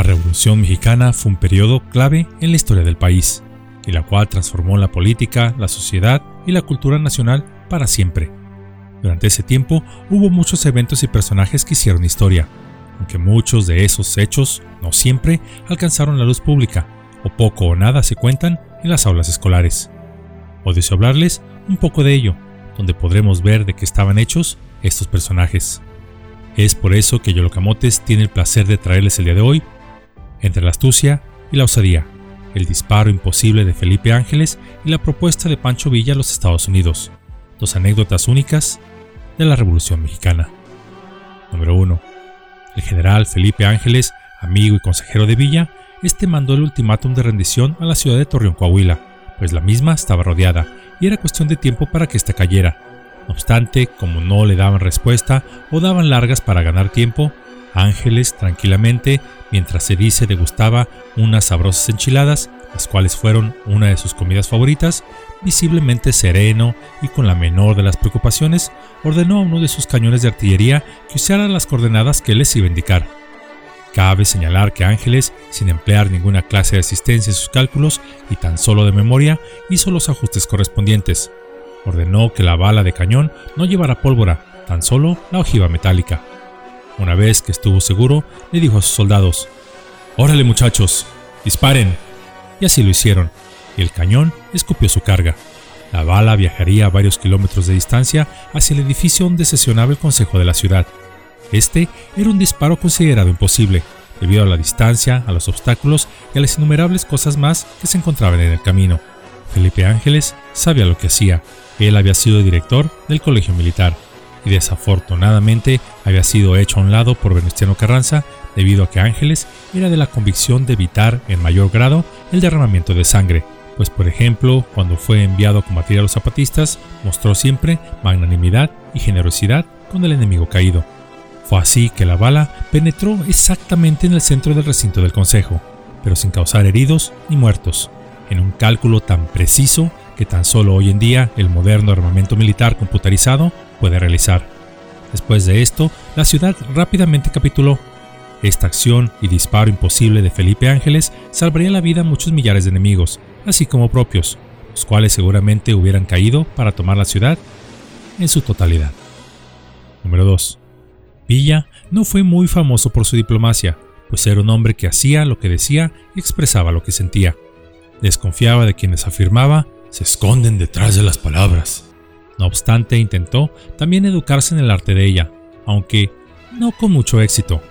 La Revolución Mexicana fue un periodo clave en la historia del país, y la cual transformó la política, la sociedad y la cultura nacional para siempre. Durante ese tiempo hubo muchos eventos y personajes que hicieron historia, aunque muchos de esos hechos no siempre alcanzaron la luz pública, o poco o nada se cuentan en las aulas escolares. Hoy deseo hablarles un poco de ello, donde podremos ver de qué estaban hechos estos personajes. Es por eso que Yolocamotes tiene el placer de traerles el día de hoy, entre la astucia y la osadía, el disparo imposible de Felipe Ángeles y la propuesta de Pancho Villa a los Estados Unidos, dos anécdotas únicas de la Revolución Mexicana. Número 1. El general Felipe Ángeles, amigo y consejero de Villa, este mandó el ultimátum de rendición a la ciudad de Torreón, Coahuila, pues la misma estaba rodeada y era cuestión de tiempo para que ésta cayera. No obstante, como no le daban respuesta o daban largas para ganar tiempo, Ángeles tranquilamente, mientras se dice degustaba unas sabrosas enchiladas, las cuales fueron una de sus comidas favoritas, visiblemente sereno y con la menor de las preocupaciones, ordenó a uno de sus cañones de artillería que usara las coordenadas que les iba a indicar. Cabe señalar que Ángeles, sin emplear ninguna clase de asistencia en sus cálculos y tan solo de memoria, hizo los ajustes correspondientes. Ordenó que la bala de cañón no llevara pólvora, tan solo la ojiva metálica. Una vez que estuvo seguro, le dijo a sus soldados, Órale muchachos, disparen. Y así lo hicieron, y el cañón escupió su carga. La bala viajaría a varios kilómetros de distancia hacia el edificio donde sesionaba el Consejo de la ciudad. Este era un disparo considerado imposible, debido a la distancia, a los obstáculos y a las innumerables cosas más que se encontraban en el camino. Felipe Ángeles sabía lo que hacía. Él había sido director del colegio militar y desafortunadamente había sido hecho a un lado por Venustiano Carranza debido a que Ángeles era de la convicción de evitar en mayor grado el derramamiento de sangre, pues por ejemplo, cuando fue enviado a combatir a los zapatistas, mostró siempre magnanimidad y generosidad con el enemigo caído. Fue así que la bala penetró exactamente en el centro del recinto del Consejo, pero sin causar heridos ni muertos, en un cálculo tan preciso que tan solo hoy en día el moderno armamento militar computarizado puede realizar. Después de esto, la ciudad rápidamente capituló. Esta acción y disparo imposible de Felipe Ángeles salvaría la vida a muchos millares de enemigos, así como propios, los cuales seguramente hubieran caído para tomar la ciudad en su totalidad. Número 2. Villa no fue muy famoso por su diplomacia, pues era un hombre que hacía lo que decía y expresaba lo que sentía. Desconfiaba de quienes afirmaba se esconden detrás de las palabras. No obstante, intentó también educarse en el arte de ella, aunque no con mucho éxito.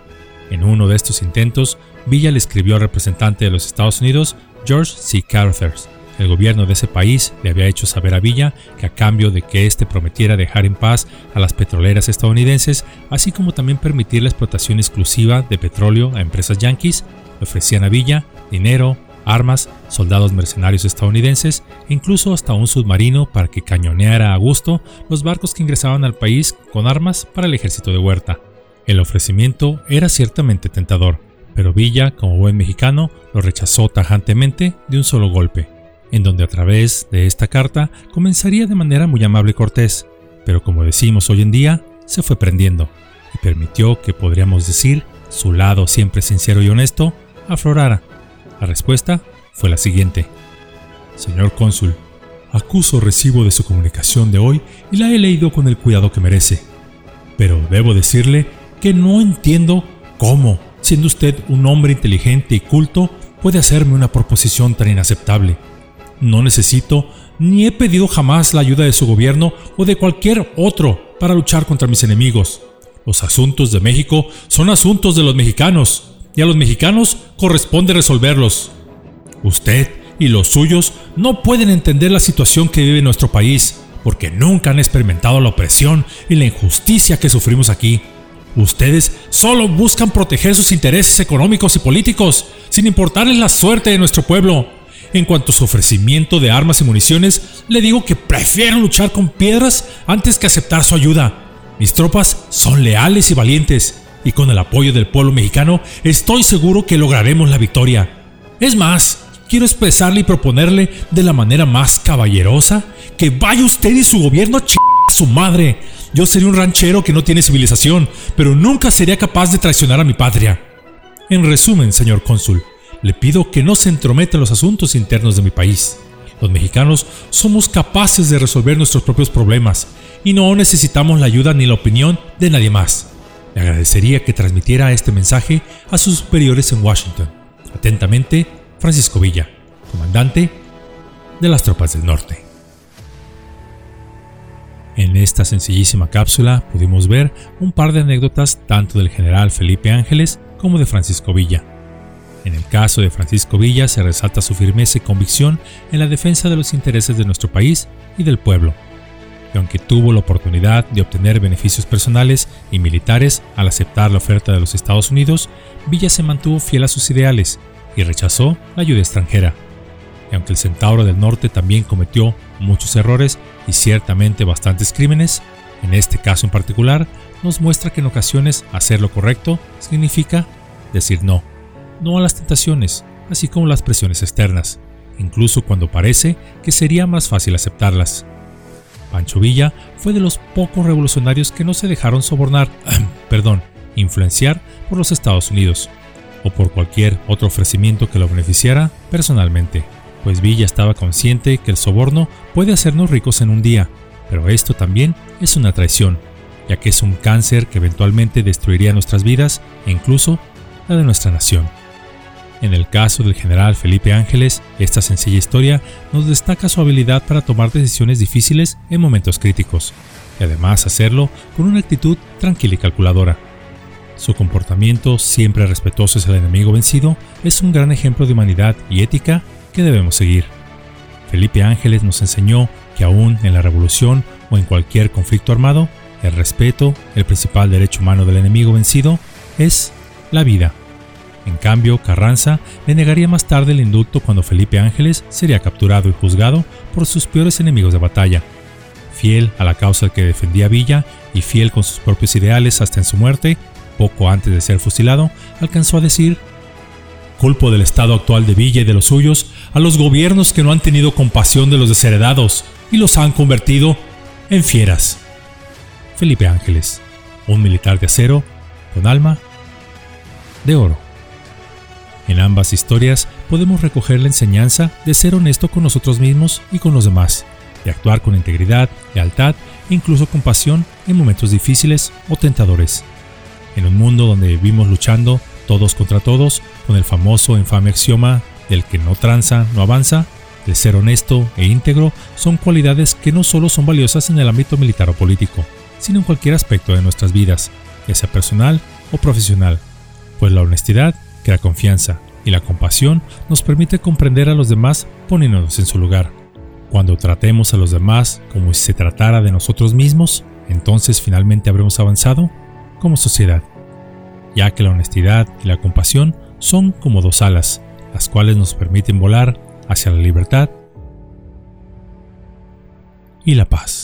En uno de estos intentos, Villa le escribió al representante de los Estados Unidos, George C. Carruthers, el gobierno de ese país le había hecho saber a Villa que a cambio de que éste prometiera dejar en paz a las petroleras estadounidenses, así como también permitir la explotación exclusiva de petróleo a empresas yanquis, le ofrecían a Villa dinero, armas, soldados mercenarios estadounidenses e incluso hasta un submarino para que cañoneara a gusto los barcos que ingresaban al país con armas para el ejército de Huerta. El ofrecimiento era ciertamente tentador, pero Villa, como buen mexicano, lo rechazó tajantemente de un solo golpe en donde a través de esta carta comenzaría de manera muy amable y cortés, pero como decimos hoy en día, se fue prendiendo y permitió que podríamos decir su lado siempre sincero y honesto aflorara. La respuesta fue la siguiente. Señor cónsul, acuso recibo de su comunicación de hoy y la he leído con el cuidado que merece. Pero debo decirle que no entiendo cómo, siendo usted un hombre inteligente y culto, puede hacerme una proposición tan inaceptable no necesito ni he pedido jamás la ayuda de su gobierno o de cualquier otro para luchar contra mis enemigos. Los asuntos de México son asuntos de los mexicanos y a los mexicanos corresponde resolverlos. Usted y los suyos no pueden entender la situación que vive nuestro país porque nunca han experimentado la opresión y la injusticia que sufrimos aquí. Ustedes solo buscan proteger sus intereses económicos y políticos, sin importarles la suerte de nuestro pueblo. En cuanto a su ofrecimiento de armas y municiones, le digo que prefiero luchar con piedras antes que aceptar su ayuda. Mis tropas son leales y valientes, y con el apoyo del pueblo mexicano estoy seguro que lograremos la victoria. Es más, quiero expresarle y proponerle de la manera más caballerosa que vaya usted y su gobierno a, a su madre. Yo sería un ranchero que no tiene civilización, pero nunca sería capaz de traicionar a mi patria. En resumen, señor cónsul, le pido que no se entrometa en los asuntos internos de mi país. Los mexicanos somos capaces de resolver nuestros propios problemas y no necesitamos la ayuda ni la opinión de nadie más. Le agradecería que transmitiera este mensaje a sus superiores en Washington. Atentamente, Francisco Villa, comandante de las tropas del norte. En esta sencillísima cápsula pudimos ver un par de anécdotas tanto del general Felipe Ángeles como de Francisco Villa. En el caso de Francisco Villa se resalta su firmeza y convicción en la defensa de los intereses de nuestro país y del pueblo. Y aunque tuvo la oportunidad de obtener beneficios personales y militares al aceptar la oferta de los Estados Unidos, Villa se mantuvo fiel a sus ideales y rechazó la ayuda extranjera. Y aunque el Centauro del Norte también cometió muchos errores y ciertamente bastantes crímenes, en este caso en particular, nos muestra que en ocasiones hacer lo correcto significa decir no no a las tentaciones, así como las presiones externas, incluso cuando parece que sería más fácil aceptarlas. Pancho Villa fue de los pocos revolucionarios que no se dejaron sobornar, perdón, influenciar por los Estados Unidos, o por cualquier otro ofrecimiento que lo beneficiara personalmente, pues Villa estaba consciente que el soborno puede hacernos ricos en un día, pero esto también es una traición, ya que es un cáncer que eventualmente destruiría nuestras vidas e incluso la de nuestra nación. En el caso del general Felipe Ángeles, esta sencilla historia nos destaca su habilidad para tomar decisiones difíciles en momentos críticos, y además hacerlo con una actitud tranquila y calculadora. Su comportamiento, siempre respetuoso hacia el enemigo vencido, es un gran ejemplo de humanidad y ética que debemos seguir. Felipe Ángeles nos enseñó que aún en la revolución o en cualquier conflicto armado, el respeto, el principal derecho humano del enemigo vencido, es la vida. En cambio, Carranza le negaría más tarde el indulto cuando Felipe Ángeles sería capturado y juzgado por sus peores enemigos de batalla. Fiel a la causa que defendía Villa y fiel con sus propios ideales hasta en su muerte, poco antes de ser fusilado, alcanzó a decir, culpo del estado actual de Villa y de los suyos a los gobiernos que no han tenido compasión de los desheredados y los han convertido en fieras. Felipe Ángeles, un militar de acero con alma de oro. En ambas historias podemos recoger la enseñanza de ser honesto con nosotros mismos y con los demás, de actuar con integridad, lealtad e incluso compasión en momentos difíciles o tentadores. En un mundo donde vivimos luchando todos contra todos, con el famoso infame axioma del que no tranza, no avanza, de ser honesto e íntegro son cualidades que no solo son valiosas en el ámbito militar o político, sino en cualquier aspecto de nuestras vidas, ya sea personal o profesional, pues la honestidad crea confianza y la compasión nos permite comprender a los demás poniéndonos en su lugar. Cuando tratemos a los demás como si se tratara de nosotros mismos, entonces finalmente habremos avanzado como sociedad, ya que la honestidad y la compasión son como dos alas, las cuales nos permiten volar hacia la libertad y la paz.